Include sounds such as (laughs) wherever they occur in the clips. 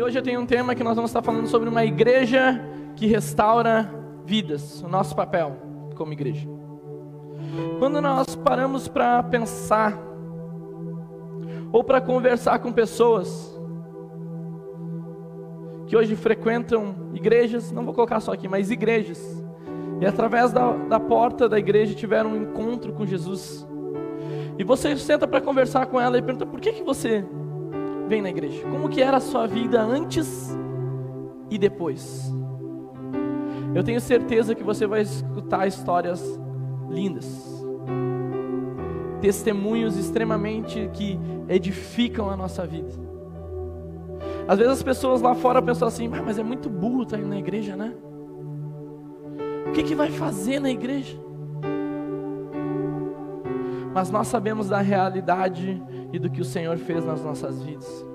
E hoje eu tenho um tema que nós vamos estar falando sobre uma igreja que restaura vidas, o nosso papel como igreja. Quando nós paramos para pensar ou para conversar com pessoas que hoje frequentam igrejas, não vou colocar só aqui, mas igrejas, e através da, da porta da igreja tiveram um encontro com Jesus. E você senta para conversar com ela e pergunta: por que, que você vem na igreja? Como que era a sua vida antes e depois? Eu tenho certeza que você vai escutar histórias lindas. Testemunhos extremamente que edificam a nossa vida. Às vezes as pessoas lá fora pensam assim, ah, mas é muito burro estar indo na igreja, né? O que, que vai fazer na igreja? Mas nós sabemos da realidade e do que o Senhor fez nas nossas vidas.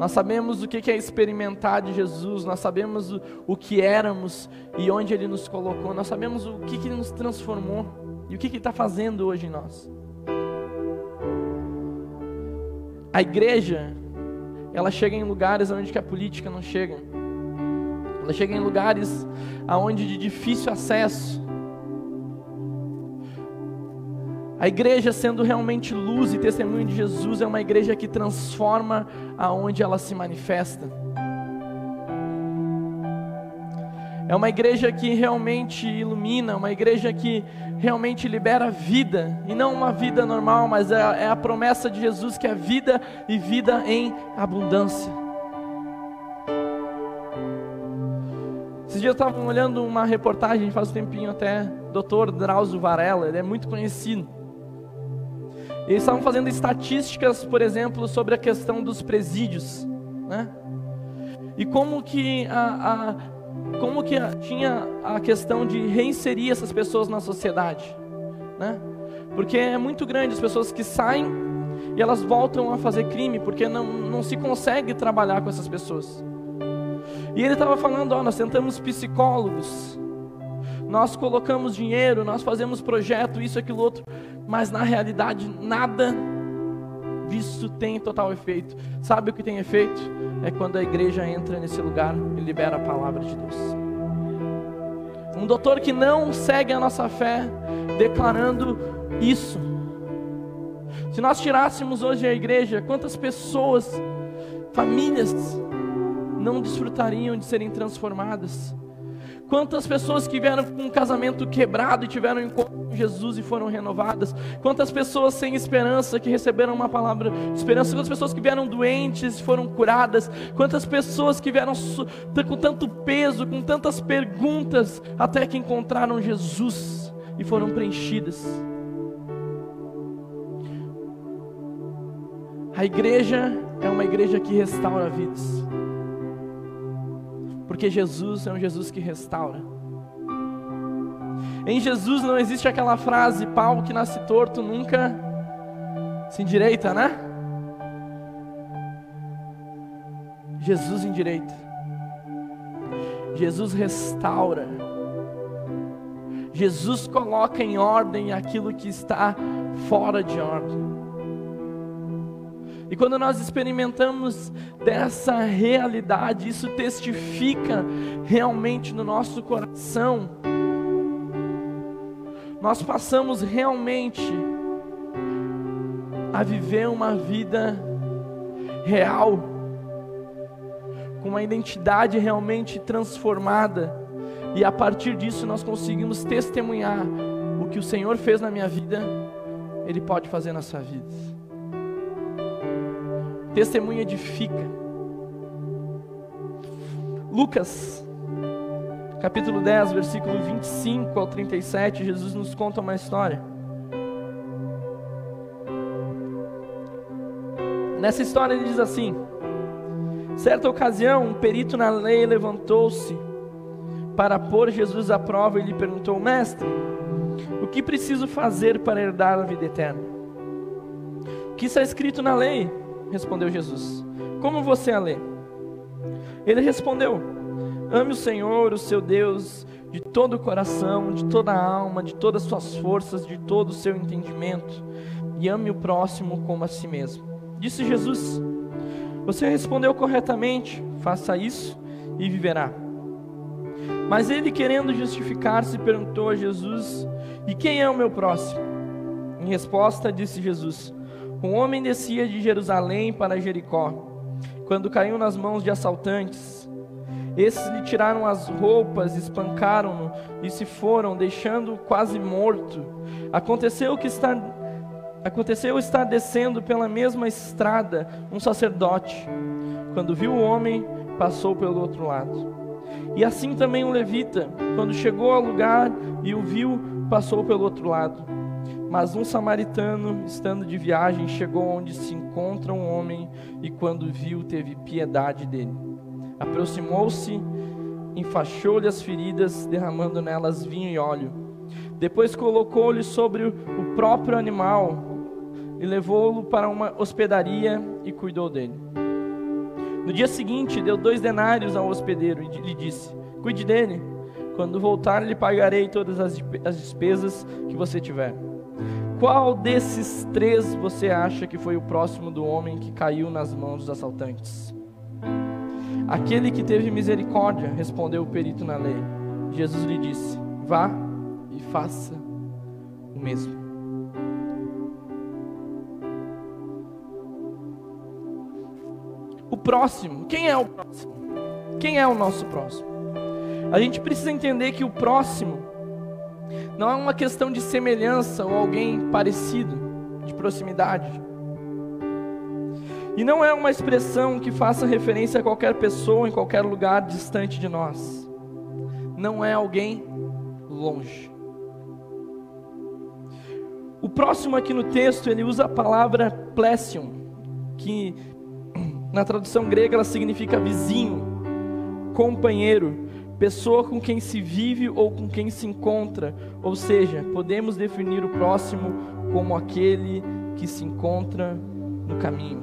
Nós sabemos o que é experimentar de Jesus, nós sabemos o, que éramos e onde Ele nos colocou, nós sabemos o que, Ele nos transformou e o que, Ele está fazendo hoje em nós. A igreja, ela chega em lugares onde a política não chega. Ela chega em lugares aonde de difícil acesso. A igreja sendo realmente luz e testemunho de Jesus é uma igreja que transforma aonde ela se manifesta. É uma igreja que realmente ilumina, uma igreja que realmente libera vida, e não uma vida normal, mas é, é a promessa de Jesus que é vida e vida em abundância. Esses dias eu estava olhando uma reportagem, faz um tempinho até, Dr. Drauzio Varela, ele é muito conhecido. Eles estavam fazendo estatísticas, por exemplo, sobre a questão dos presídios, né? E como que a, a como que tinha a questão de reinserir essas pessoas na sociedade, né? Porque é muito grande as pessoas que saem e elas voltam a fazer crime porque não, não se consegue trabalhar com essas pessoas. E ele estava falando, ó, nós tentamos psicólogos, nós colocamos dinheiro, nós fazemos projeto, isso, aquilo, outro, mas na realidade nada disso tem total efeito. Sabe o que tem efeito? É quando a igreja entra nesse lugar e libera a palavra de Deus. Um doutor que não segue a nossa fé declarando isso. Se nós tirássemos hoje a igreja, quantas pessoas, famílias, não desfrutariam de serem transformadas? Quantas pessoas que vieram com um casamento quebrado e tiveram um encontro com Jesus e foram renovadas? Quantas pessoas sem esperança que receberam uma palavra de esperança? Quantas pessoas que vieram doentes e foram curadas? Quantas pessoas que vieram com tanto peso, com tantas perguntas, até que encontraram Jesus e foram preenchidas? A igreja é uma igreja que restaura vidas. Porque Jesus é um Jesus que restaura. Em Jesus não existe aquela frase: pau que nasce torto nunca se endireita, né? Jesus endireita. Jesus restaura. Jesus coloca em ordem aquilo que está fora de ordem. E quando nós experimentamos dessa realidade, isso testifica realmente no nosso coração. Nós passamos realmente a viver uma vida real, com uma identidade realmente transformada, e a partir disso nós conseguimos testemunhar o que o Senhor fez na minha vida, Ele pode fazer na sua vida. Testemunho edifica. Lucas, capítulo 10, versículo 25 ao 37, Jesus nos conta uma história. Nessa história ele diz assim: Certa ocasião, um perito na lei levantou-se para pôr Jesus à prova e lhe perguntou: Mestre, o que preciso fazer para herdar a vida eterna? O que está escrito na lei? Respondeu Jesus. Como você a lê? Ele respondeu: Ame o Senhor, o seu Deus, de todo o coração, de toda a alma, de todas as suas forças, de todo o seu entendimento, e ame o próximo como a si mesmo. Disse Jesus: Você respondeu corretamente, faça isso e viverá. Mas ele, querendo justificar-se, perguntou a Jesus: E quem é o meu próximo? Em resposta, disse Jesus: Um homem descia de Jerusalém para Jericó, quando caiu nas mãos de assaltantes. Esses lhe tiraram as roupas, espancaram-no e se foram, deixando-o quase morto. Aconteceu que está Aconteceu estar descendo pela mesma estrada um sacerdote. Quando viu o homem, passou pelo outro lado. E assim também um levita, quando chegou ao lugar e o viu, passou pelo outro lado. Mas um samaritano, estando de viagem, chegou onde se encontra um homem e quando viu, teve piedade dele. Aproximou-se, enfaixou-lhe as feridas, derramando nelas vinho e óleo. Depois colocou-lhe sobre o próprio animal e levou-o para uma hospedaria e cuidou dele. No dia seguinte, deu dois denários ao hospedeiro e lhe disse: Cuide dele. Quando voltar, lhe pagarei todas as despesas que você tiver. Qual desses três você acha que foi o próximo do homem que caiu nas mãos dos assaltantes? Aquele que teve misericórdia, respondeu o perito na lei. Jesus lhe disse: Vá e faça o mesmo. O próximo, quem é o próximo? Quem é o nosso próximo? A gente precisa entender que o próximo não é uma questão de semelhança ou alguém parecido, de proximidade. E não é uma expressão que faça referência a qualquer pessoa em qualquer lugar distante de nós. Não é alguém longe. O próximo aqui no texto, ele usa a palavra plesion, que (clears throat) na tradução grega, ela significa vizinho, companheiro, pessoa com quem se vive ou com quem se encontra. Ou seja, podemos definir o próximo como aquele que se encontra no caminho.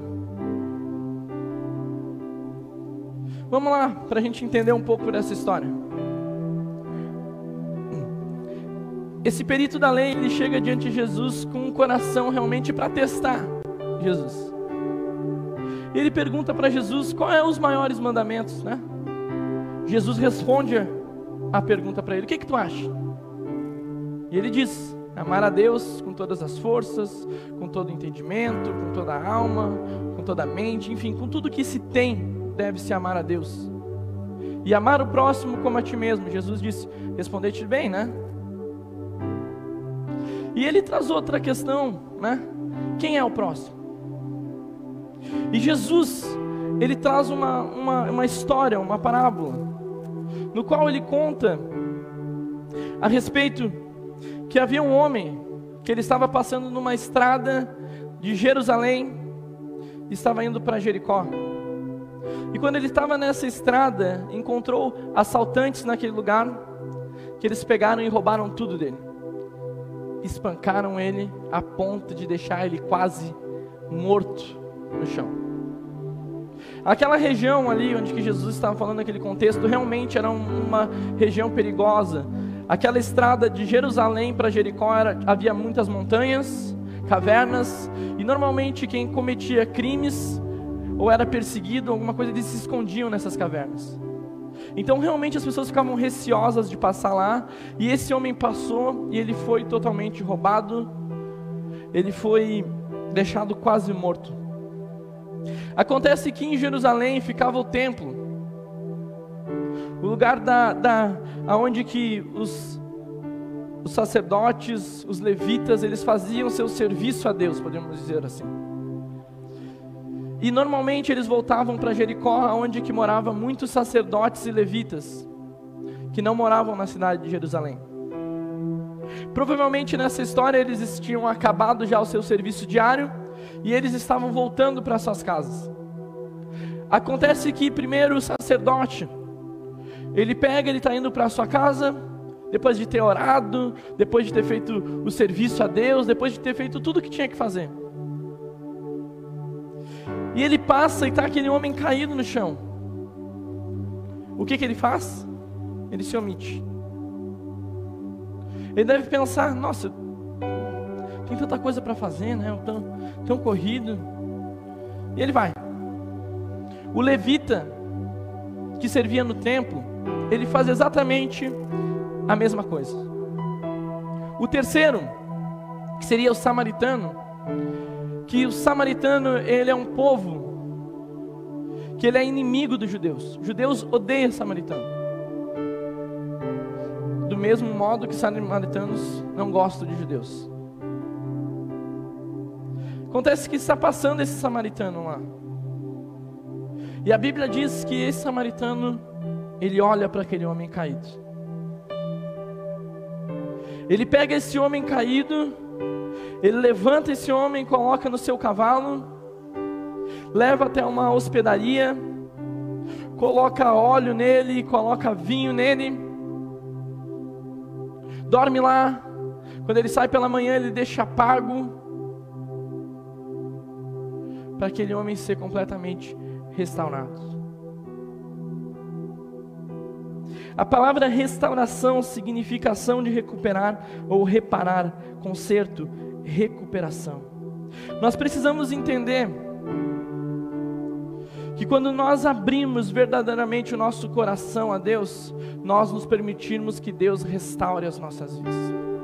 Vamos lá, para a gente entender um pouco dessa história. Esse perito da lei, ele chega diante de Jesus com um coração realmente para testar Jesus. Ele pergunta para Jesus qual é os maiores mandamentos, né? Jesus responde a pergunta para ele: O que, que tu acha? E ele diz: Amar a Deus com todas as forças, com todo o entendimento, com toda a alma, com toda a mente, enfim, com tudo que se tem, deve-se amar a Deus. E amar o próximo como a ti mesmo. Jesus disse: Respondeste bem, né? E ele traz outra questão, né? Quem é o próximo? E Jesus, ele traz uma, uma, uma história, uma parábola, no qual ele conta a respeito que havia um homem que ele estava passando numa estrada de Jerusalém e estava indo para Jericó. E quando ele estava nessa estrada, encontrou assaltantes naquele lugar, que eles pegaram e roubaram tudo dele. Espancaram ele a ponto de deixar ele quase morto no chão. Aquela região ali onde que Jesus estava falando naquele contexto realmente era uma região perigosa. Aquela estrada de Jerusalém para Jericó era, havia muitas montanhas, cavernas e normalmente quem cometia crimes ou era perseguido, alguma coisa, eles se escondiam nessas cavernas. Então realmente as pessoas ficavam receosas de passar lá, e esse homem passou e ele foi totalmente roubado, ele foi deixado quase morto. Acontece que em Jerusalém ficava o templo, o lugar da, da aonde que os, os sacerdotes, os levitas, eles faziam seu serviço a Deus, podemos dizer assim. E normalmente eles voltavam para Jericó, onde que morava muitos sacerdotes e levitas, que não moravam na cidade de Jerusalém. Provavelmente nessa história eles tinham acabado já o seu serviço diário e eles estavam voltando para suas casas. Acontece que primeiro o sacerdote, ele pega, ele está indo para sua casa, depois de ter orado, depois de ter feito o serviço a Deus, depois de ter feito tudo o que tinha que fazer. E ele passa e está aquele homem caído no chão. O que, que ele faz? Ele se omite. Ele deve pensar: nossa, tem tanta coisa para fazer, né? Tão, tão corrido. E ele vai. O levita, que servia no templo, ele faz exatamente a mesma coisa. O terceiro, que seria o samaritano, que o samaritano ele é um povo que ele é inimigo dos judeus. Os judeus odeiam samaritano. Do mesmo modo que samaritanos não gostam de judeus. Acontece que está passando esse samaritano lá. E a Bíblia diz que esse samaritano, ele olha para aquele homem caído. Ele pega esse homem caído, ele levanta esse homem, coloca no seu cavalo, leva até uma hospedaria, coloca óleo nele, coloca vinho nele, dorme lá. Quando ele sai pela manhã, ele deixa pago para aquele homem ser completamente restaurado. A palavra restauração significa ação de recuperar ou reparar, conserto, recuperação. Nós precisamos entender que quando nós abrimos verdadeiramente o nosso coração a Deus, nós nos permitirmos que Deus restaure as nossas vidas.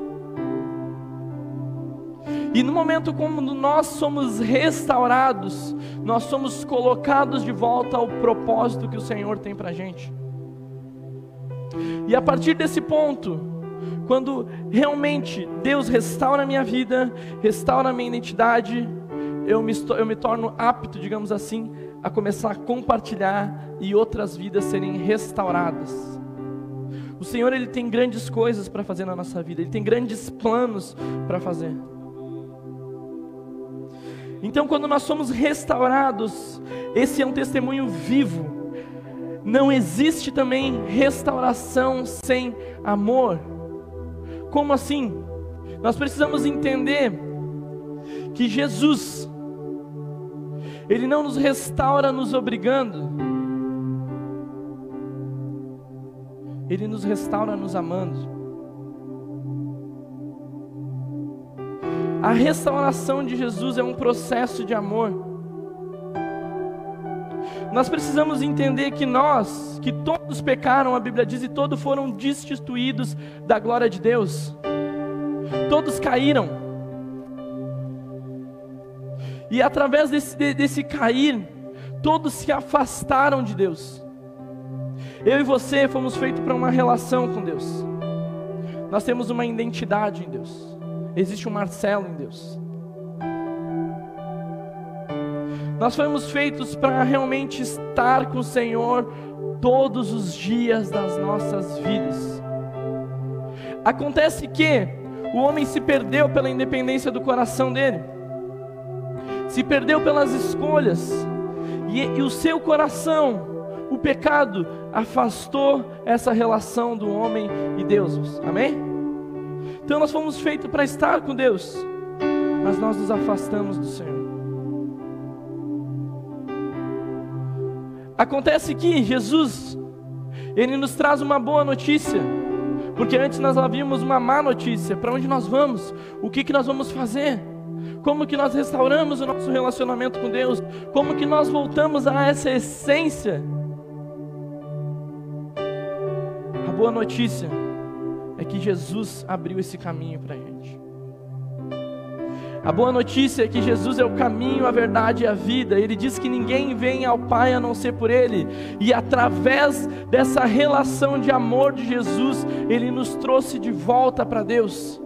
E no momento como nós somos restaurados, nós somos colocados de volta ao propósito que o Senhor tem para a gente. E a partir desse ponto, quando realmente Deus restaura a minha vida, restaura a minha identidade, eu me, eu me torno apto, digamos assim, a começar a compartilhar e outras vidas serem restauradas. O Senhor ele tem grandes coisas para fazer na nossa vida, ele tem grandes planos para fazer. Então, quando nós somos restaurados, esse é um testemunho vivo. Não existe também restauração sem amor. Como assim? Nós precisamos entender que Jesus, Ele não nos restaura nos obrigando, Ele nos restaura nos amando. A restauração de Jesus é um processo de amor. Nós precisamos entender que nós, que todos pecaram, a Bíblia diz, e todos foram destituídos da glória de Deus. Todos caíram. E através desse, desse cair, todos se afastaram de Deus. Eu e você fomos feitos para uma relação com Deus. Nós temos uma identidade em Deus. Existe um Marcelo em Deus. Nós fomos feitos para realmente estar com o Senhor todos os dias das nossas vidas. Acontece que o homem se perdeu pela independência do coração dele, se perdeu pelas escolhas, e, e o seu coração, o pecado, afastou essa relação do homem e Deus. Amém? Então nós fomos feitos para estar com Deus, mas nós nos afastamos do Senhor. Acontece que Jesus, Ele nos traz uma boa notícia, porque antes nós havíamos uma má notícia. Para onde nós vamos? O que, que nós vamos fazer? Como que nós restauramos o nosso relacionamento com Deus? Como que nós voltamos a essa essência? A boa notícia é que Jesus abriu esse caminho para a gente. A boa notícia é que Jesus é o caminho, a verdade e a vida. Ele diz que ninguém vem ao Pai a não ser por Ele. E através dessa relação de amor de Jesus, Ele nos trouxe de volta para Deus.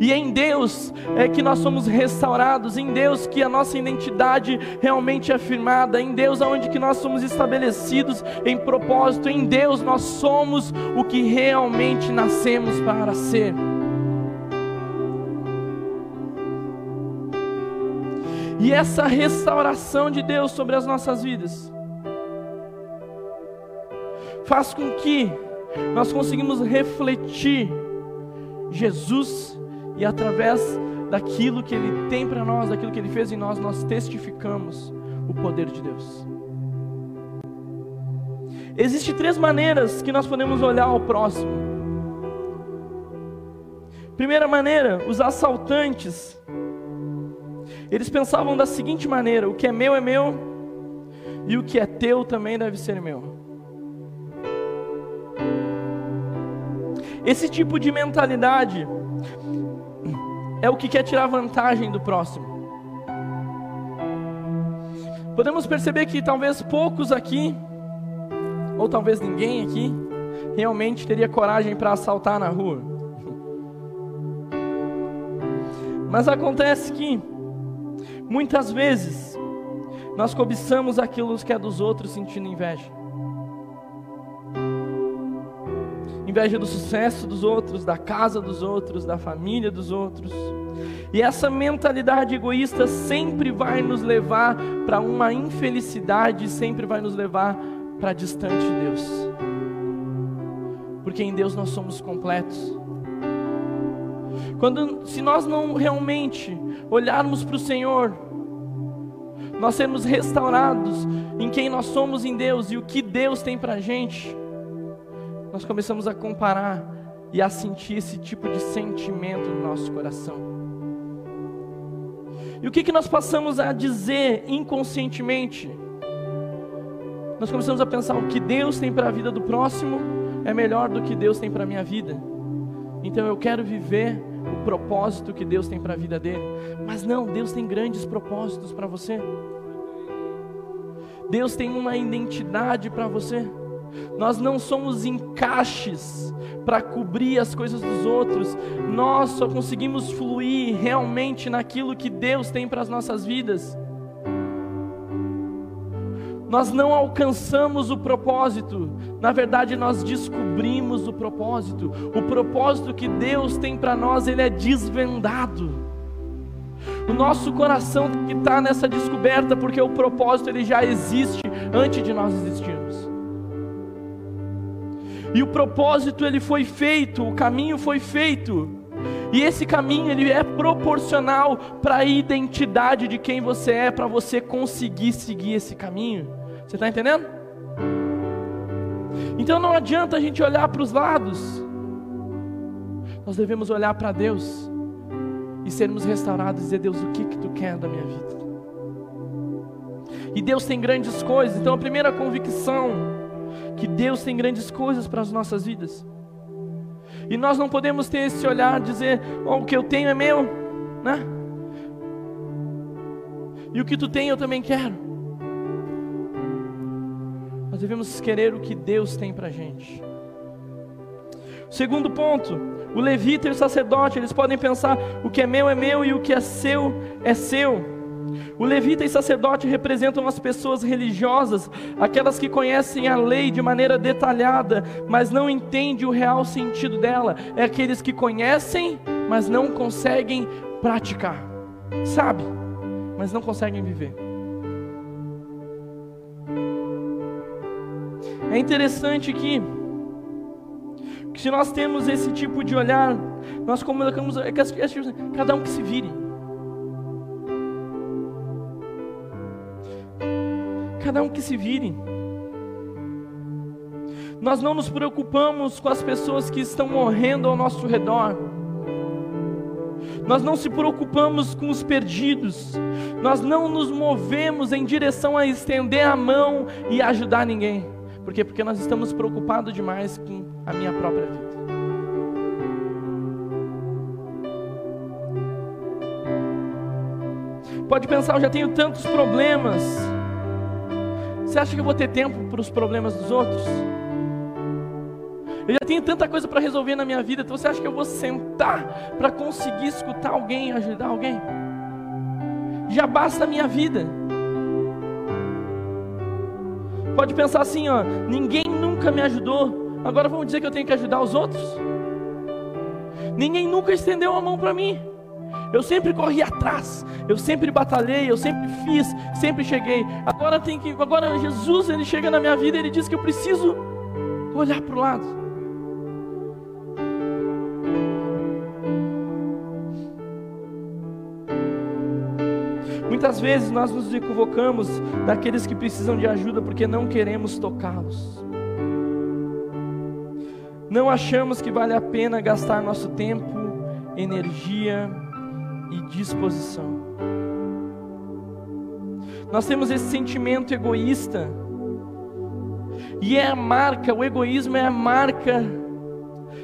E em Deus é que nós somos restaurados, em Deus que a nossa identidade realmente é afirmada, em Deus aonde que nós somos estabelecidos em propósito, em Deus nós somos o que realmente nascemos para ser. E essa restauração de Deus sobre as nossas vidas faz com que nós conseguimos refletir Jesus e através daquilo que Ele tem para nós, daquilo que Ele fez em nós, nós testificamos o poder de Deus. Existem três maneiras que nós podemos olhar ao próximo. Primeira maneira, os assaltantes, eles pensavam da seguinte maneira: o que é meu é meu, E o que é teu também deve ser meu. Esse tipo de mentalidade é o que quer tirar vantagem do próximo. Podemos perceber que talvez poucos aqui, ou talvez ninguém aqui, realmente teria coragem para assaltar na rua. Mas acontece que, muitas vezes, nós cobiçamos aquilo que é dos outros sentindo inveja. Inveja do sucesso dos outros, da casa dos outros, da família dos outros. E essa mentalidade egoísta sempre vai nos levar para uma infelicidade, sempre vai nos levar para distante de Deus. Porque em Deus nós somos completos. Quando se nós não realmente olharmos para o Senhor, nós sermos restaurados em quem nós somos em Deus e o que Deus tem para a gente, nós começamos a comparar e a sentir esse tipo de sentimento no nosso coração. E o que, que nós passamos a dizer inconscientemente? Nós começamos a pensar o que Deus tem para a vida do próximo é melhor do que Deus tem para a minha vida. Então eu quero viver o propósito que Deus tem para a vida dele. Mas não, Deus tem grandes propósitos para você. Deus tem uma identidade para você. Nós não somos encaixes para cobrir as coisas dos outros. Nós só conseguimos fluir realmente naquilo que Deus tem para as nossas vidas. Nós não alcançamos o propósito, na verdade nós descobrimos o propósito. O propósito que Deus tem para nós, ele é desvendado. O nosso coração que estar nessa descoberta, porque o propósito ele já existe antes de nós existirmos. E o propósito ele foi feito, o caminho foi feito. E esse caminho ele é proporcional para a identidade de quem você é, para você conseguir seguir esse caminho. Você está entendendo? Então não adianta a gente olhar para os lados. Nós devemos olhar para Deus e sermos restaurados e dizer: Deus, o que que tu quer da minha vida? E Deus tem grandes coisas. Então a primeira convicção que Deus tem grandes coisas para as nossas vidas. E nós não podemos ter esse olhar dizer: oh, o que eu tenho é meu, né? E o que tu tem eu também quero. Nós devemos querer o que Deus tem para a gente. Segundo ponto, o levita e o sacerdote, eles podem pensar: o que é meu é meu e o que é seu é seu. O levita e sacerdote representam as pessoas religiosas, aquelas que conhecem a lei de maneira detalhada, mas não entendem o real sentido dela. É aqueles que conhecem, mas não conseguem praticar. Sabe, mas não conseguem viver. É interessante que que se nós temos esse tipo de olhar, nós colocamos é cada um que se vire. Cada um que se vire. Nós não nos preocupamos com as pessoas que estão morrendo ao nosso redor. Nós não se preocupamos com os perdidos. Nós não nos movemos em direção a estender a mão e ajudar ninguém. Por quê? Porque nós estamos preocupados demais com a minha própria vida. Pode pensar, eu já tenho tantos problemas. Você acha que eu vou ter tempo para os problemas dos outros? Eu já tenho tanta coisa para resolver na minha vida, então você acha que eu vou sentar para conseguir escutar alguém, ajudar alguém? Já basta a minha vida. Pode pensar assim, ó, ninguém nunca me ajudou. Agora vamos dizer que eu tenho que ajudar os outros? Ninguém nunca estendeu a mão para mim. Eu sempre corri atrás, eu sempre batalhei, eu sempre fiz, sempre cheguei. Agora tem que, agora Jesus ele chega na minha vida, e ele diz que eu preciso olhar para o lado. Muitas vezes nós nos equivocamos daqueles que precisam de ajuda porque não queremos tocá-los. Não achamos que vale a pena gastar nosso tempo, energia e disposição. Nós temos esse sentimento egoísta. E é a marca, o egoísmo é a marca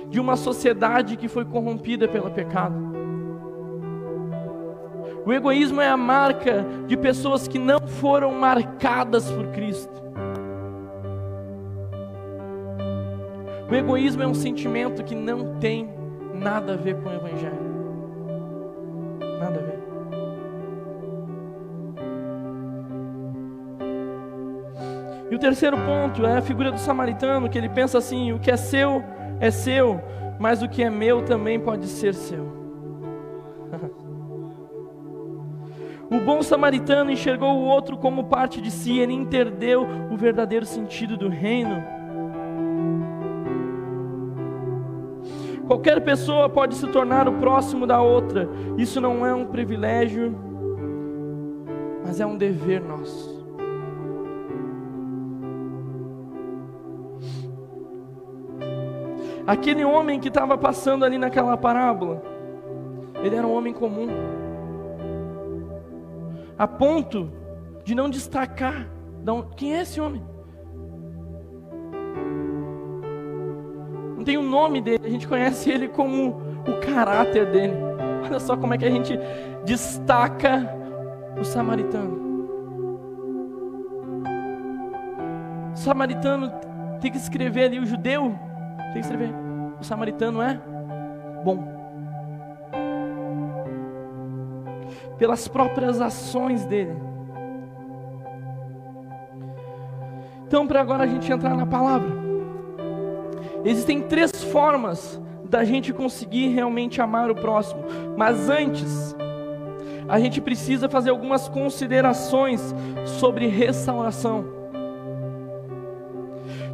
de uma sociedade que foi corrompida pelo pecado. O egoísmo é a marca de pessoas que não foram marcadas por Cristo. O egoísmo é um sentimento que não tem nada a ver com o Evangelho. Nada a ver. E o terceiro ponto é a figura do samaritano, que ele pensa assim: o que é seu é seu, mas o que é meu também pode ser seu. (laughs) o bom samaritano enxergou o outro como parte de si, ele entendeu o verdadeiro sentido do reino. Qualquer pessoa pode se tornar o próximo da outra, isso não é um privilégio, mas é um dever nosso. Aquele homem que estava passando ali naquela parábola, ele era um homem comum, a ponto de não destacar quem é esse homem. Não tem o nome dele, a gente conhece ele como o caráter dele. Olha só como é que a gente destaca o samaritano. O samaritano tem que escrever ali o judeu tem que escrever. O samaritano é bom. Pelas próprias ações dele. Então, para agora a gente entrar na palavra. Existem três formas da gente conseguir realmente amar o próximo. Mas antes, a gente precisa fazer algumas considerações sobre restauração.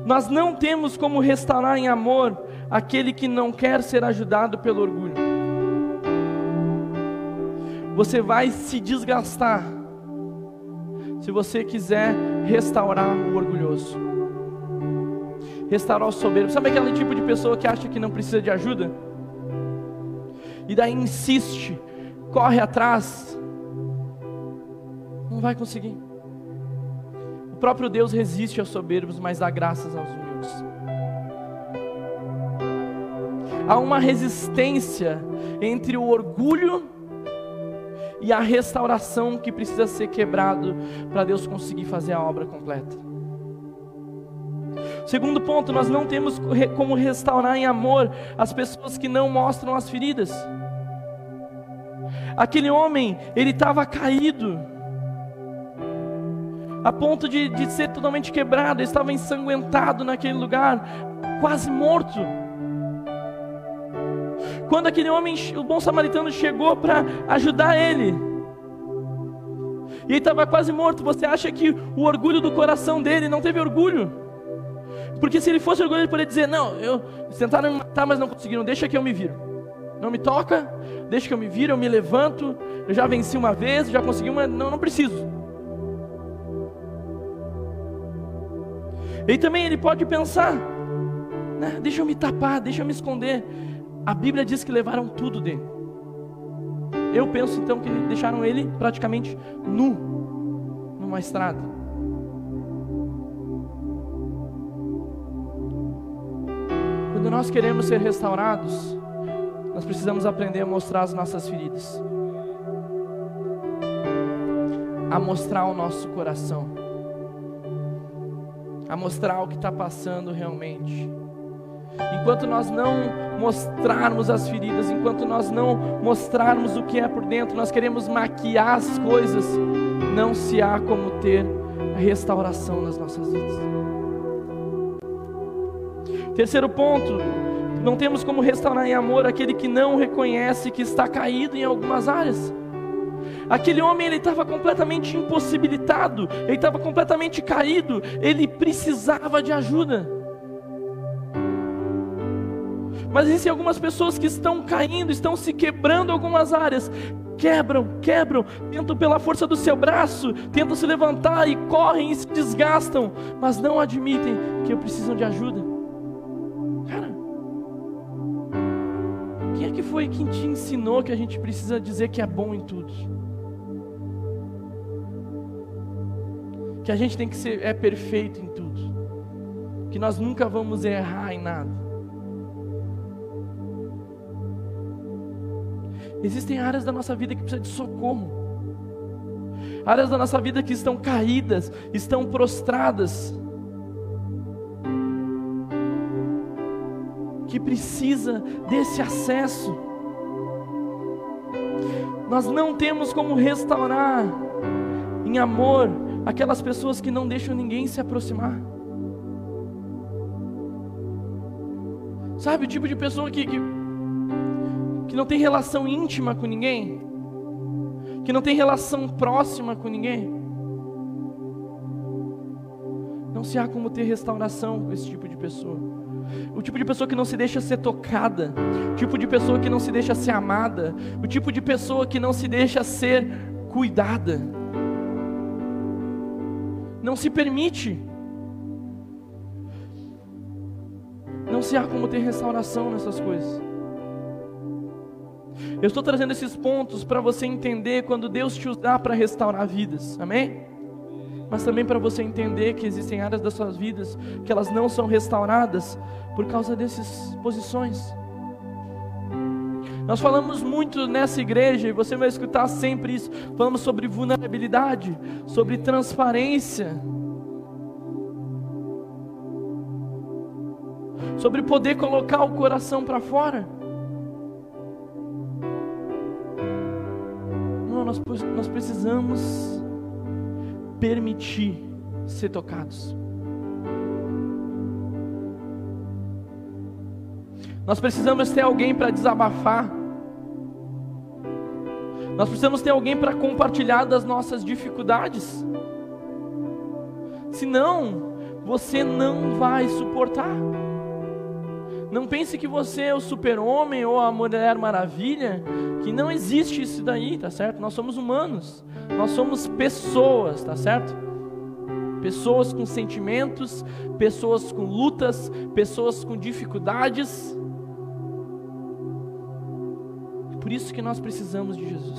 Nós não temos como restaurar em amor aquele que não quer ser ajudado pelo orgulho. Você vai se desgastar se você quiser restaurar o orgulhoso. Restaurar o soberbo. Sabe aquele tipo de pessoa que acha que não precisa de ajuda? E daí insiste, corre atrás. Não vai conseguir próprio Deus resiste aos soberbos, mas dá graças aos humildes. Há uma resistência entre o orgulho e a restauração que precisa ser quebrado para Deus conseguir fazer a obra completa. Segundo ponto, nós não temos como restaurar em amor as pessoas que não mostram as feridas. Aquele homem, ele estava caído, a ponto de, de ser totalmente quebrado, ele estava ensanguentado naquele lugar, quase morto. Quando aquele homem, o bom samaritano, chegou para ajudar ele, e ele estava quase morto, você acha que o orgulho do coração dele não teve orgulho? Porque se ele fosse orgulhoso, ele poderia dizer: Não, eu tentaram me matar, mas não conseguiram, deixa que eu me viro. Não me toca, deixa que eu me viro, eu me levanto, eu já venci uma vez, já consegui uma, não, não preciso. E também ele pode pensar, né, deixa eu me tapar, deixa eu me esconder. A Bíblia diz que levaram tudo dele. Eu penso então que deixaram ele praticamente nu numa estrada. Quando nós queremos ser restaurados, nós precisamos aprender a mostrar as nossas feridas, a mostrar o nosso coração a mostrar o que está passando realmente. Enquanto nós não mostrarmos as feridas, enquanto nós não mostrarmos o que é por dentro, nós queremos maquiar as coisas, não se há como ter restauração nas nossas vidas. Terceiro ponto, não temos como restaurar em amor aquele que não reconhece que está caído em algumas áreas. Aquele homem ele estava completamente impossibilitado, ele estava completamente caído, ele precisava de ajuda. Mas existem algumas pessoas que estão caindo, estão se quebrando algumas áreas, quebram, quebram, tentam pela força do seu braço, tentam se levantar e correm e se desgastam, mas não admitem que precisam de ajuda. É que foi quem te ensinou que a gente precisa dizer que é bom em tudo? que a gente tem que ser é perfeito em tudo, que nós nunca vamos errar em nada. Existem áreas da nossa vida que precisam de socorro, áreas da nossa vida que estão caídas, estão prostradas, que precisa desse acesso. Nós não temos como restaurar em amor aquelas pessoas que não deixam ninguém se aproximar. Sabe o tipo de pessoa que, que, que não tem relação íntima com ninguém? Que não tem relação próxima com ninguém? Não se há como ter restauração com esse tipo de pessoa. O tipo de pessoa que não se deixa ser tocada, o tipo de pessoa que não se deixa ser amada, o tipo de pessoa que não se deixa ser cuidada. Não se permite. Não se há como ter restauração nessas coisas. Eu estou trazendo esses pontos para você entender quando Deus te usar para restaurar vidas. Amém? Mas também para você entender que existem áreas das suas vidas que elas não são restauradas por causa dessas posições. Nós falamos muito nessa igreja, e você vai escutar sempre isso. Falamos sobre vulnerabilidade, sobre transparência, sobre poder colocar o coração para fora. Não, nós, nós precisamos permitir ser tocados. Nós precisamos ter alguém para desabafar. Nós precisamos ter alguém para compartilhar das nossas dificuldades. Senão, você não vai suportar. Não pense que você é o super-homem ou a mulher maravilha, que não existe isso daí, tá certo? Nós somos humanos, nós somos pessoas, tá certo? Pessoas com sentimentos, pessoas com lutas, pessoas com dificuldades. Por isso que nós precisamos de Jesus.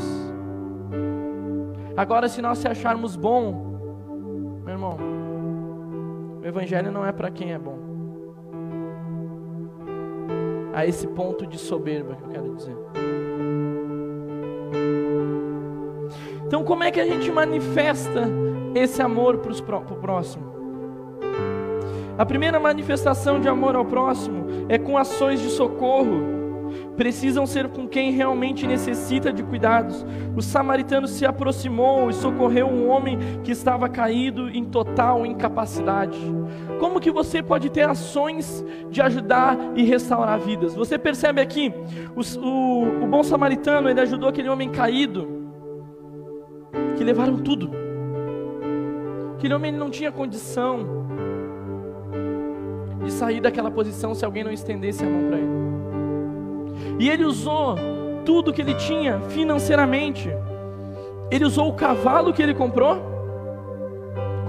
Agora, se nós se acharmos bom, meu irmão, o Evangelho não é para quem é bom a esse ponto de soberba que eu quero dizer. Então, como é que a gente manifesta esse amor para o próximo? A primeira manifestação de amor ao próximo é com ações de socorro precisam ser com quem realmente necessita de cuidados. O samaritano se aproximou e socorreu um homem que estava caído em total incapacidade. Como que você pode ter ações de ajudar e restaurar vidas? Você percebe aqui, o, o, o bom samaritano, ele ajudou aquele homem caído, que levaram tudo. Aquele homem não tinha condição de sair daquela posição se alguém não estendesse a mão para ele. E ele usou tudo que ele tinha financeiramente. Ele usou o cavalo que ele comprou,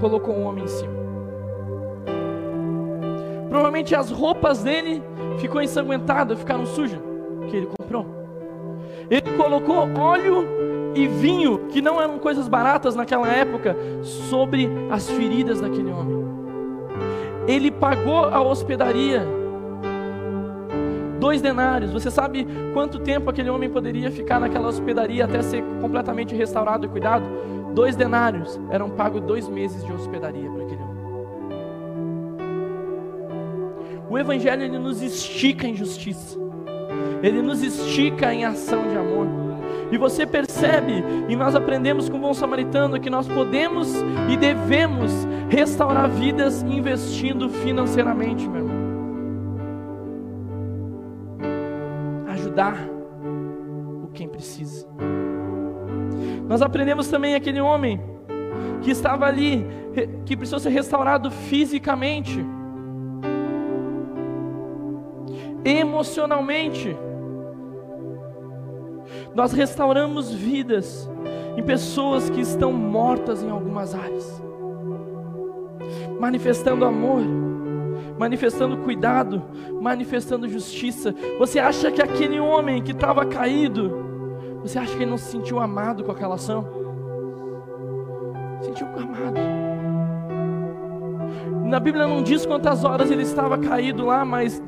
colocou um homem em cima. Provavelmente as roupas dele ficou ensanguentadas, ficaram sujas, que ele comprou. Ele colocou óleo e vinho, que não eram coisas baratas naquela época, sobre as feridas daquele homem. Ele pagou a hospedaria dois denários. Você sabe quanto tempo aquele homem poderia ficar naquela hospedaria até ser completamente restaurado e cuidado? Dois denários eram pagos dois meses de hospedaria para aquele homem. O Evangelho ele nos estica em justiça, ele nos estica em ação de amor. E você percebe, e nós aprendemos com o bom samaritano, que nós podemos e devemos restaurar vidas investindo financeiramente, meu irmão. Ajudar o quem precisa. Nós aprendemos também aquele homem que estava ali, que precisou ser restaurado fisicamente, emocionalmente. Nós restauramos vidas em pessoas que estão mortas em algumas áreas, manifestando amor manifestando cuidado, manifestando justiça. Você acha que aquele homem que estava caído, você acha que ele não se sentiu amado com aquela ação? Sentiu amado. Na Bíblia não diz quantas horas ele estava caído lá, mas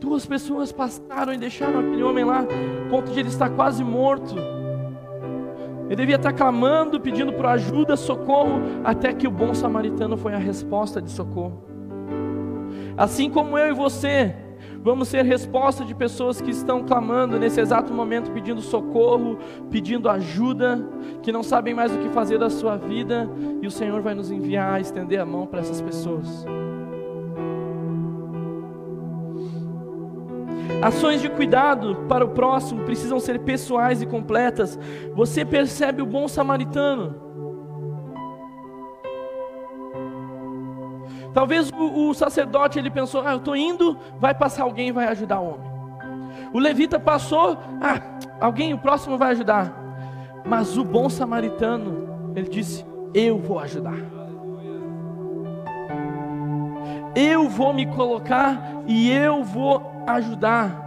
duas pessoas passaram e deixaram aquele homem lá, ponto de ele estar quase morto. Ele devia estar clamando, pedindo por ajuda, socorro, até que o bom samaritano foi a resposta de socorro. Assim como eu e você, vamos ser resposta de pessoas que estão clamando nesse exato momento, pedindo socorro, pedindo ajuda, que não sabem mais o que fazer da sua vida, e o Senhor vai nos enviar a estender a mão para essas pessoas. Ações de cuidado para o próximo precisam ser pessoais e completas. Você percebe o bom samaritano. Talvez o, o sacerdote ele pensou: ah, eu estou indo, vai passar alguém e vai ajudar o homem. O levita passou, ah, alguém, o próximo vai ajudar. Mas o bom samaritano, ele disse: eu vou ajudar. Eu vou me colocar e eu vou ajudar.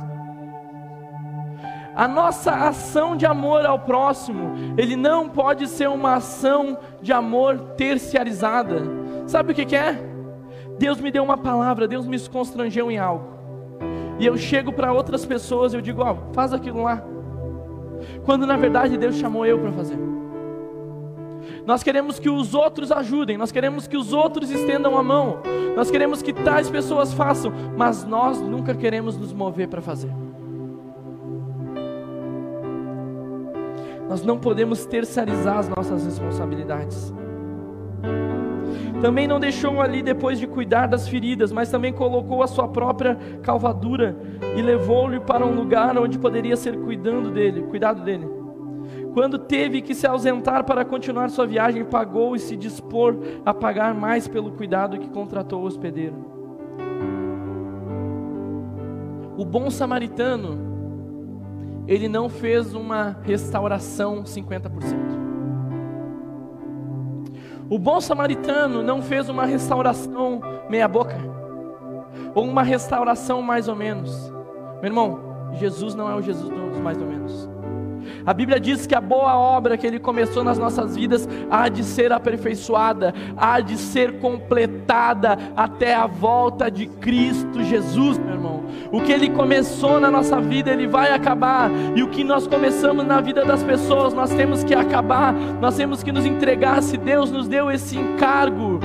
A nossa ação de amor ao próximo, ele não pode ser uma ação de amor terciarizada. Sabe o que, que é? Deus me deu uma palavra, Deus me constrangeu em algo. E eu chego para outras pessoas e eu digo, ó, oh, faz aquilo lá. Quando na verdade Deus chamou eu para fazer. Nós queremos que os outros ajudem, nós queremos que os outros estendam a mão, nós queremos que tais pessoas façam, mas nós nunca queremos nos mover para fazer. Nós não podemos terceirizar as nossas responsabilidades. Também não deixou ali depois de cuidar das feridas, mas também colocou a sua própria calvadura e levou-lhe para um lugar onde poderia ser cuidando dele, cuidado dele. Quando teve que se ausentar para continuar sua viagem, pagou e se dispor a pagar mais pelo cuidado que contratou o hospedeiro. O bom samaritano, ele não fez uma restauração 50%. O bom samaritano não fez uma restauração meia-boca, ou uma restauração mais ou menos. Meu irmão, Jesus não é o Jesus dos mais ou menos. A Bíblia diz que a boa obra que Ele começou nas nossas vidas há de ser aperfeiçoada, há de ser completada até a volta de Cristo Jesus, meu irmão. O que Ele começou na nossa vida, Ele vai acabar, e o que nós começamos na vida das pessoas, nós temos que acabar, nós temos que nos entregar, se Deus nos deu esse encargo.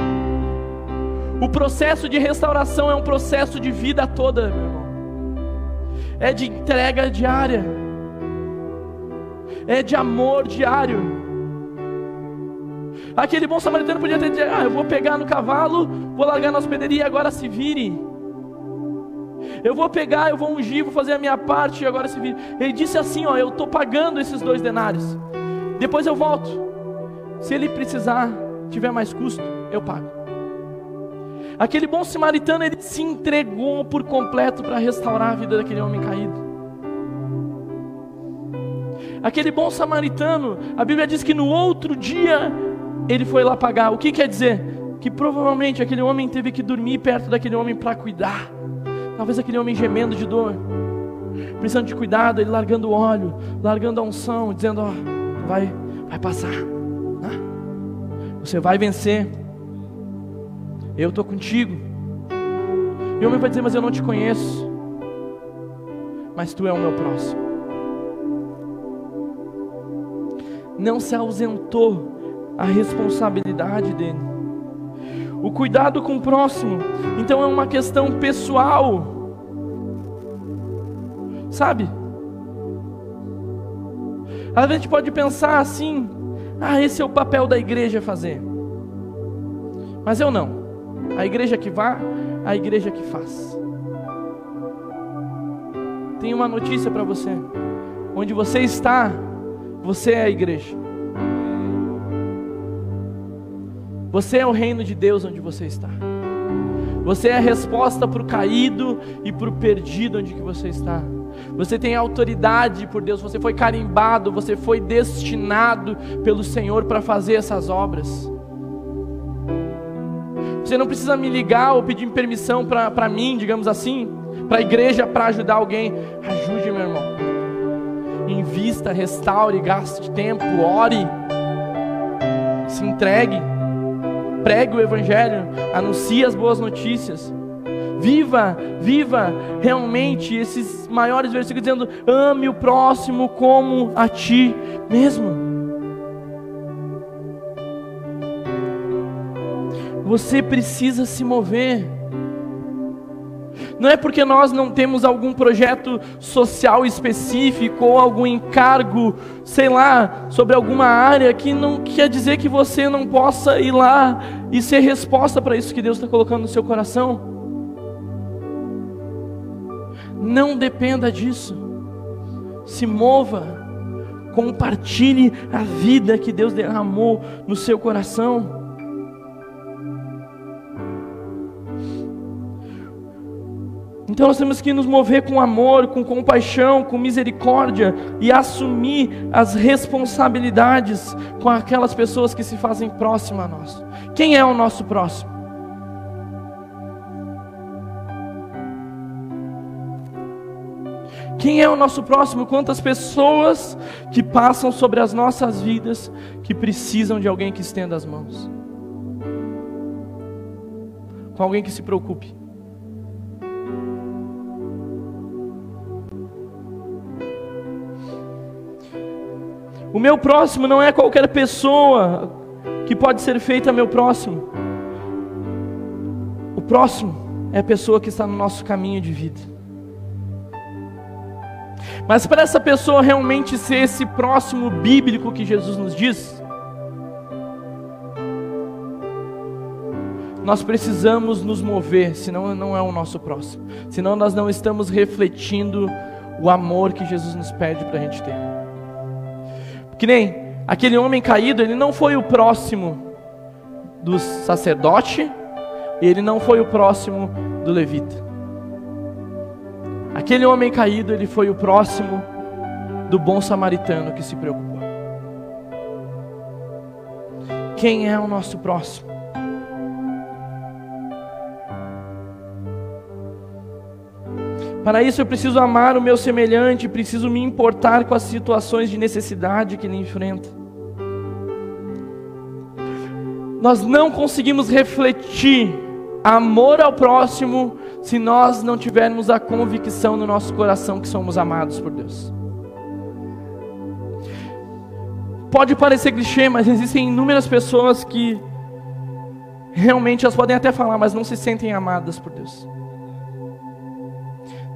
O processo de restauração é um processo de vida toda, meu irmão. É de entrega diária é de amor diário. Aquele bom samaritano podia ter dito: Ah, eu vou pegar no cavalo, vou largar na hospedaria e agora se vire. Eu vou pegar, eu vou ungir, vou fazer a minha parte e agora se vire. Ele disse assim: Ó, eu estou pagando esses dois denários. Depois eu volto. Se ele precisar, tiver mais custo, eu pago. Aquele bom samaritano, ele se entregou por completo para restaurar a vida daquele homem caído. Aquele bom samaritano, a Bíblia diz que no outro dia ele foi lá pagar. O que quer dizer? Que provavelmente aquele homem teve que dormir perto daquele homem para cuidar. Talvez aquele homem gemendo de dor, precisando de cuidado, ele largando o óleo, largando a unção, dizendo: Ó, vai, vai passar, né? você vai vencer, eu estou contigo. E o homem vai dizer: Mas eu não te conheço, mas tu é o meu próximo. não se ausentou a responsabilidade dele. O cuidado com o próximo, então é uma questão pessoal. Sabe? Às vezes a gente pode pensar assim: ah, esse é o papel da igreja fazer. Mas eu não. A igreja que vá, a igreja que faz. Tem uma notícia para você. Onde você está, você é a igreja. Você é o reino de Deus onde você está. Você é a resposta para o caído e para o perdido onde que você está. Você tem autoridade por Deus, você foi carimbado, você foi destinado pelo Senhor para fazer essas obras. Você não precisa me ligar ou pedir permissão para mim, digamos assim, para a igreja para ajudar alguém. Ajude, meu irmão invista, restaure, gaste tempo, ore, se entregue. Pregue o Evangelho, anuncie as boas notícias. Viva, viva realmente esses maiores versículos dizendo: ame o próximo como a ti mesmo. Você precisa se mover. Não é porque nós não temos algum projeto social específico ou algum encargo, sei lá, sobre alguma área que não quer dizer que você não possa ir lá e ser resposta para isso que Deus está colocando no seu coração. Não dependa disso. Se mova. Compartilhe a vida que Deus derramou no seu coração. Então nós temos que nos mover com amor, com compaixão, com misericórdia e assumir as responsabilidades com aquelas pessoas que se fazem próximas a nós. Quem é o nosso próximo? Quem é o nosso próximo? Quantas pessoas que passam sobre as nossas vidas que precisam de alguém que estenda as mãos? Com alguém que se preocupe. O meu próximo não é qualquer pessoa que pode ser feita meu próximo. O próximo é a pessoa que está no nosso caminho de vida. Mas para essa pessoa realmente ser esse próximo bíblico que Jesus nos diz, nós precisamos nos mover, senão não é o nosso próximo, senão nós não estamos refletindo o amor que Jesus nos pede para a gente ter. Que nem aquele homem caído, ele não foi o próximo do sacerdote, e ele não foi o próximo do levita. Aquele homem caído, ele foi o próximo do bom samaritano que se preocupou. Quem é o nosso próximo? Para isso eu preciso amar o meu semelhante, preciso me importar com as situações de necessidade que ele enfrenta. Nós não conseguimos refletir amor ao próximo se nós não tivermos a convicção no nosso coração que somos amados por Deus. Pode parecer clichê, mas existem inúmeras pessoas que realmente elas podem até falar, mas não se sentem amadas por Deus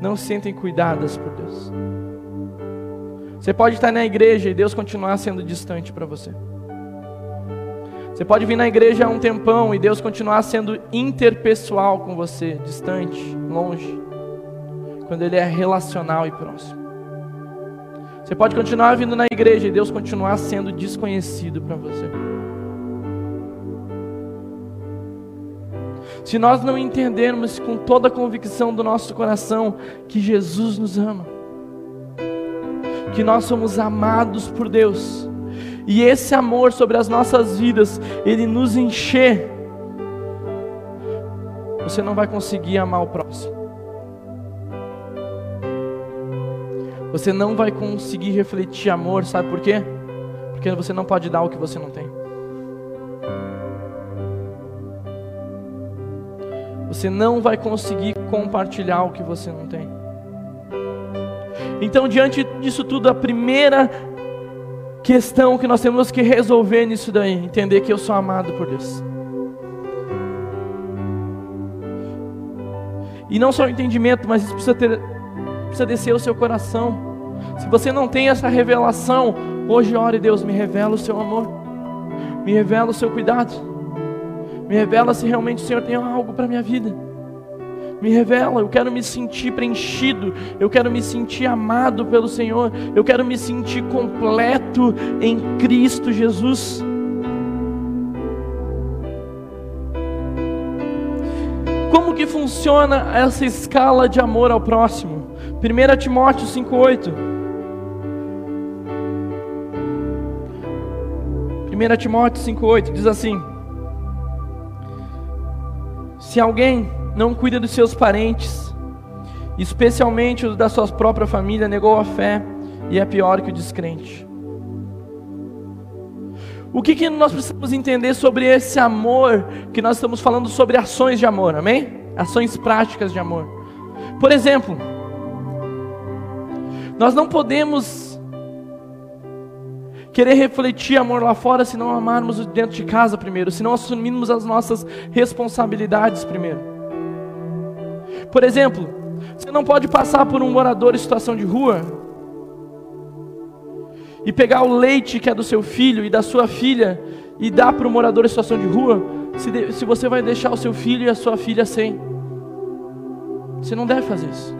não se sentem cuidadas por Deus. Você pode estar na igreja e Deus continuar sendo distante para você. Você pode vir na igreja há um tempão e Deus continuar sendo interpessoal com você, distante, longe, quando Ele é relacional e próximo. Você pode continuar vindo na igreja e Deus continuar sendo desconhecido para você. Se nós não entendermos com toda a convicção do nosso coração que Jesus nos ama, que nós somos amados por Deus, e esse amor sobre as nossas vidas, ele nos encher, você não vai conseguir amar o próximo. Você não vai conseguir refletir amor, sabe por quê? Porque você não pode dar o que você não tem. Você não vai conseguir compartilhar o que você não tem. Então, diante disso tudo, a primeira questão que nós temos que resolver nisso daí, entender que eu sou amado por Deus. E não só o entendimento, mas isso precisa ter, precisa descer o seu coração. Se você não tem essa revelação, hoje ore Deus, me revela o seu amor, me revela o seu cuidado. Me revela se realmente o Senhor tem algo para a minha vida. Me revela, eu quero me sentir preenchido, eu quero me sentir amado pelo Senhor, eu quero me sentir completo em Cristo Jesus. Como que funciona essa escala de amor ao próximo? 1 Timóteo 5,8 1 Timóteo 5,8 diz assim: se alguém não cuida dos seus parentes, especialmente os da sua própria família, negou a fé e é pior que o descrente. O que, que nós precisamos entender sobre esse amor que nós estamos falando sobre ações de amor, amém? Ações práticas de amor. Por exemplo, nós não podemos querer refletir amor lá fora se não amarmos dentro de casa primeiro, se não assumirmos as nossas responsabilidades primeiro. Por exemplo, você não pode passar por um morador em situação de rua e pegar o leite que é do seu filho e da sua filha e dar para o morador em situação de rua, se, se você vai deixar o seu filho e a sua filha sem. Você não deve fazer isso.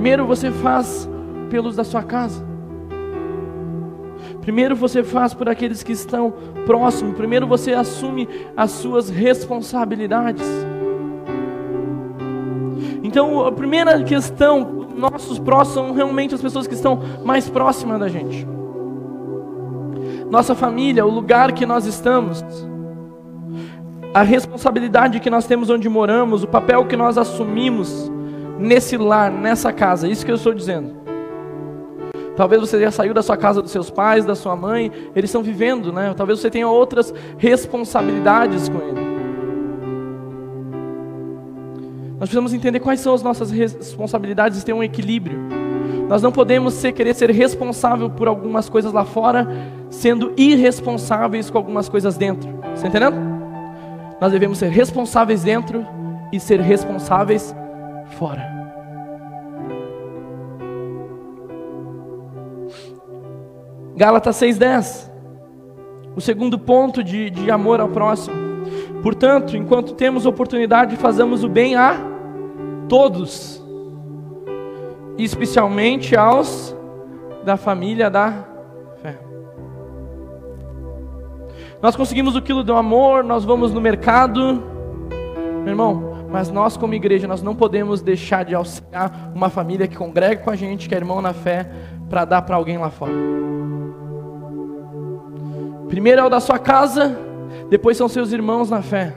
Primeiro você faz pelos da sua casa. Primeiro você faz por aqueles que estão próximos. Primeiro você assume as suas responsabilidades. Então, a primeira questão, nossos próximos são realmente as pessoas que estão mais próximas da gente. Nossa família, o lugar que nós estamos, a responsabilidade que nós temos onde moramos, o papel que nós assumimos nesse lar, nessa casa, isso que eu estou dizendo. Talvez você já saiu da sua casa dos seus pais, da sua mãe, eles estão vivendo, né? Talvez você tenha outras responsabilidades com ele. Nós precisamos entender quais são as nossas responsabilidades e ter um equilíbrio. Nós não podemos ser, querer ser responsável por algumas coisas lá fora, sendo irresponsáveis com algumas coisas dentro. Está entendendo? Nós devemos ser responsáveis dentro e ser responsáveis fora. Gálatas 6,10. O segundo ponto de, de amor ao próximo. Portanto, enquanto temos oportunidade, fazemos o bem a todos, especialmente aos da família da fé. Nós conseguimos o quilo do amor, nós vamos no mercado, meu irmão, mas nós como igreja, nós não podemos deixar de auxiliar uma família que congrega com a gente, que é irmão na fé, para dar para alguém lá fora. Primeiro é o da sua casa, depois são seus irmãos na fé.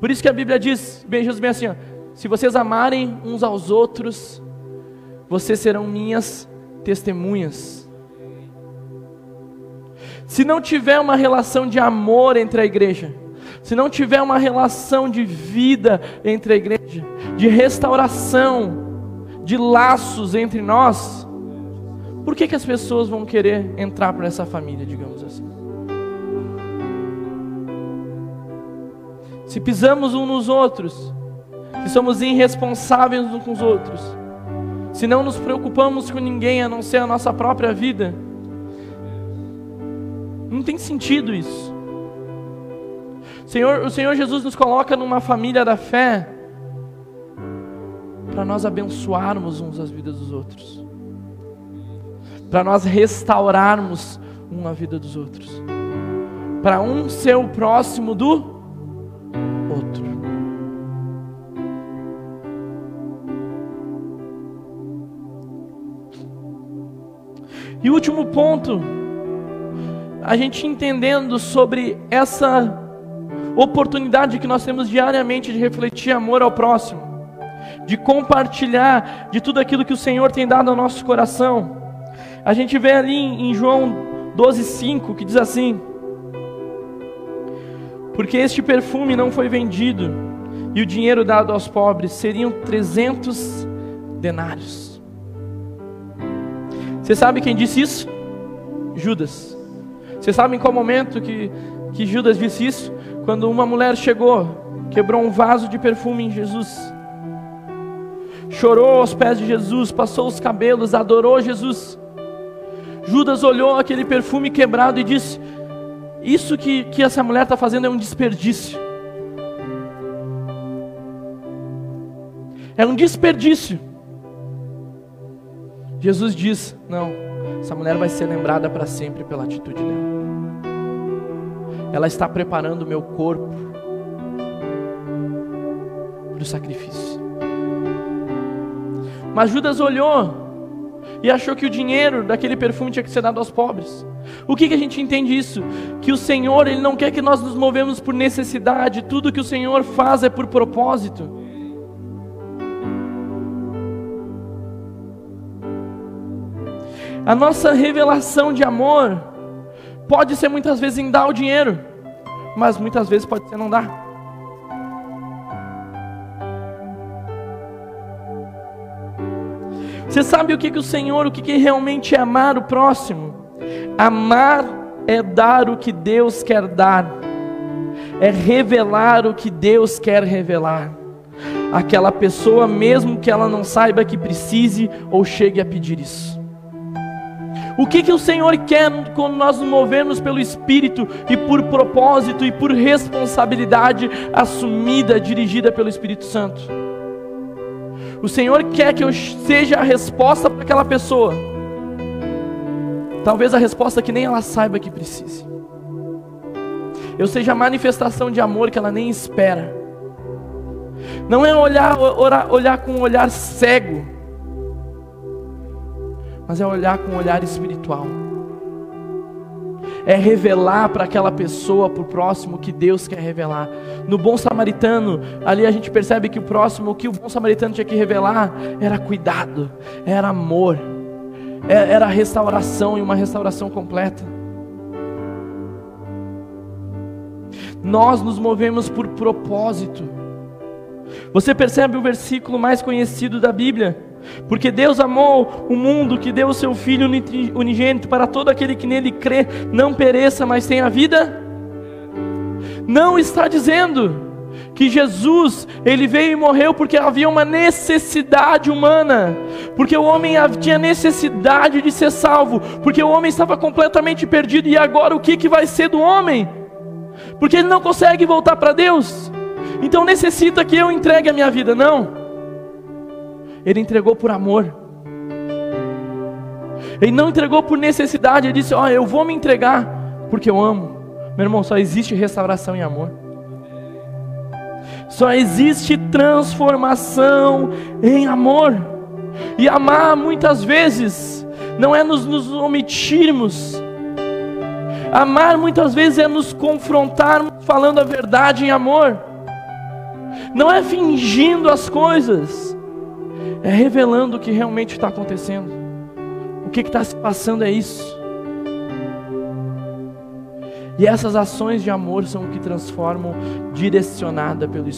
Por isso que a Bíblia diz, bem Jesus bem assim, ó, se vocês amarem uns aos outros, vocês serão minhas testemunhas. Se não tiver uma relação de amor entre a igreja, se não tiver uma relação de vida entre a igreja, de restauração, de laços entre nós, por que, que as pessoas vão querer entrar para essa família, digamos assim? se pisamos uns nos outros, se somos irresponsáveis uns com os outros, se não nos preocupamos com ninguém a não ser a nossa própria vida, não tem sentido isso. Senhor, o Senhor Jesus nos coloca numa família da fé para nós abençoarmos uns as vidas dos outros, para nós restaurarmos uma vida dos outros, para um ser o próximo do outro. E último ponto, a gente entendendo sobre essa oportunidade que nós temos diariamente de refletir amor ao próximo, de compartilhar de tudo aquilo que o Senhor tem dado ao nosso coração. A gente vê ali em João 12,5 que diz assim: porque este perfume não foi vendido e o dinheiro dado aos pobres seriam 300 denários. Você sabe quem disse isso? Judas. Você sabe em qual momento que, que Judas disse isso? Quando uma mulher chegou, quebrou um vaso de perfume em Jesus, chorou aos pés de Jesus, passou os cabelos, adorou Jesus. Judas olhou aquele perfume quebrado e disse: isso que, que essa mulher está fazendo é um desperdício. É um desperdício. Jesus diz: Não, essa mulher vai ser lembrada para sempre pela atitude dela ela está preparando o meu corpo para o sacrifício. Mas Judas olhou e achou que o dinheiro daquele perfume tinha que ser dado aos pobres. O que, que a gente entende isso? Que o Senhor, Ele não quer que nós nos movemos por necessidade, tudo que o Senhor faz é por propósito. A nossa revelação de amor pode ser muitas vezes em dar o dinheiro, mas muitas vezes pode ser não dar. Você sabe o que, que o Senhor, o que, que realmente é amar o próximo? Amar é dar o que Deus quer dar, é revelar o que Deus quer revelar. Aquela pessoa, mesmo que ela não saiba que precise ou chegue a pedir isso. O que, que o Senhor quer quando nós nos movemos pelo Espírito e por propósito e por responsabilidade assumida, dirigida pelo Espírito Santo? O Senhor quer que eu seja a resposta para aquela pessoa. Talvez a resposta que nem ela saiba que precise. Eu seja a manifestação de amor que ela nem espera. Não é olhar, olhar com um olhar cego, mas é olhar com um olhar espiritual. É revelar para aquela pessoa, para o próximo, que Deus quer revelar. No bom samaritano, ali a gente percebe que o próximo, o que o bom samaritano tinha que revelar, era cuidado, era amor, é, era restauração e uma restauração completa. Nós nos movemos por propósito. Você percebe o versículo mais conhecido da Bíblia? Porque Deus amou o mundo que deu o seu Filho unigênito para todo aquele que nele crê, não pereça, mas tenha vida. Não está dizendo que Jesus, ele veio e morreu porque havia uma necessidade humana, porque o homem tinha necessidade de ser salvo, porque o homem estava completamente perdido e agora o que, que vai ser do homem? Porque ele não consegue voltar para Deus, então necessita que eu entregue a minha vida, não. Ele entregou por amor. Ele não entregou por necessidade, ele disse: Ó, oh, eu vou me entregar porque eu amo. Meu irmão, só existe restauração em amor. Só existe transformação em amor. E amar muitas vezes não é nos, nos omitirmos. Amar muitas vezes é nos confrontarmos falando a verdade em amor. Não é fingindo as coisas é revelando o que realmente está acontecendo. O que está se passando é isso. E essas ações de amor são o que transformam direcionada pelo Espírito.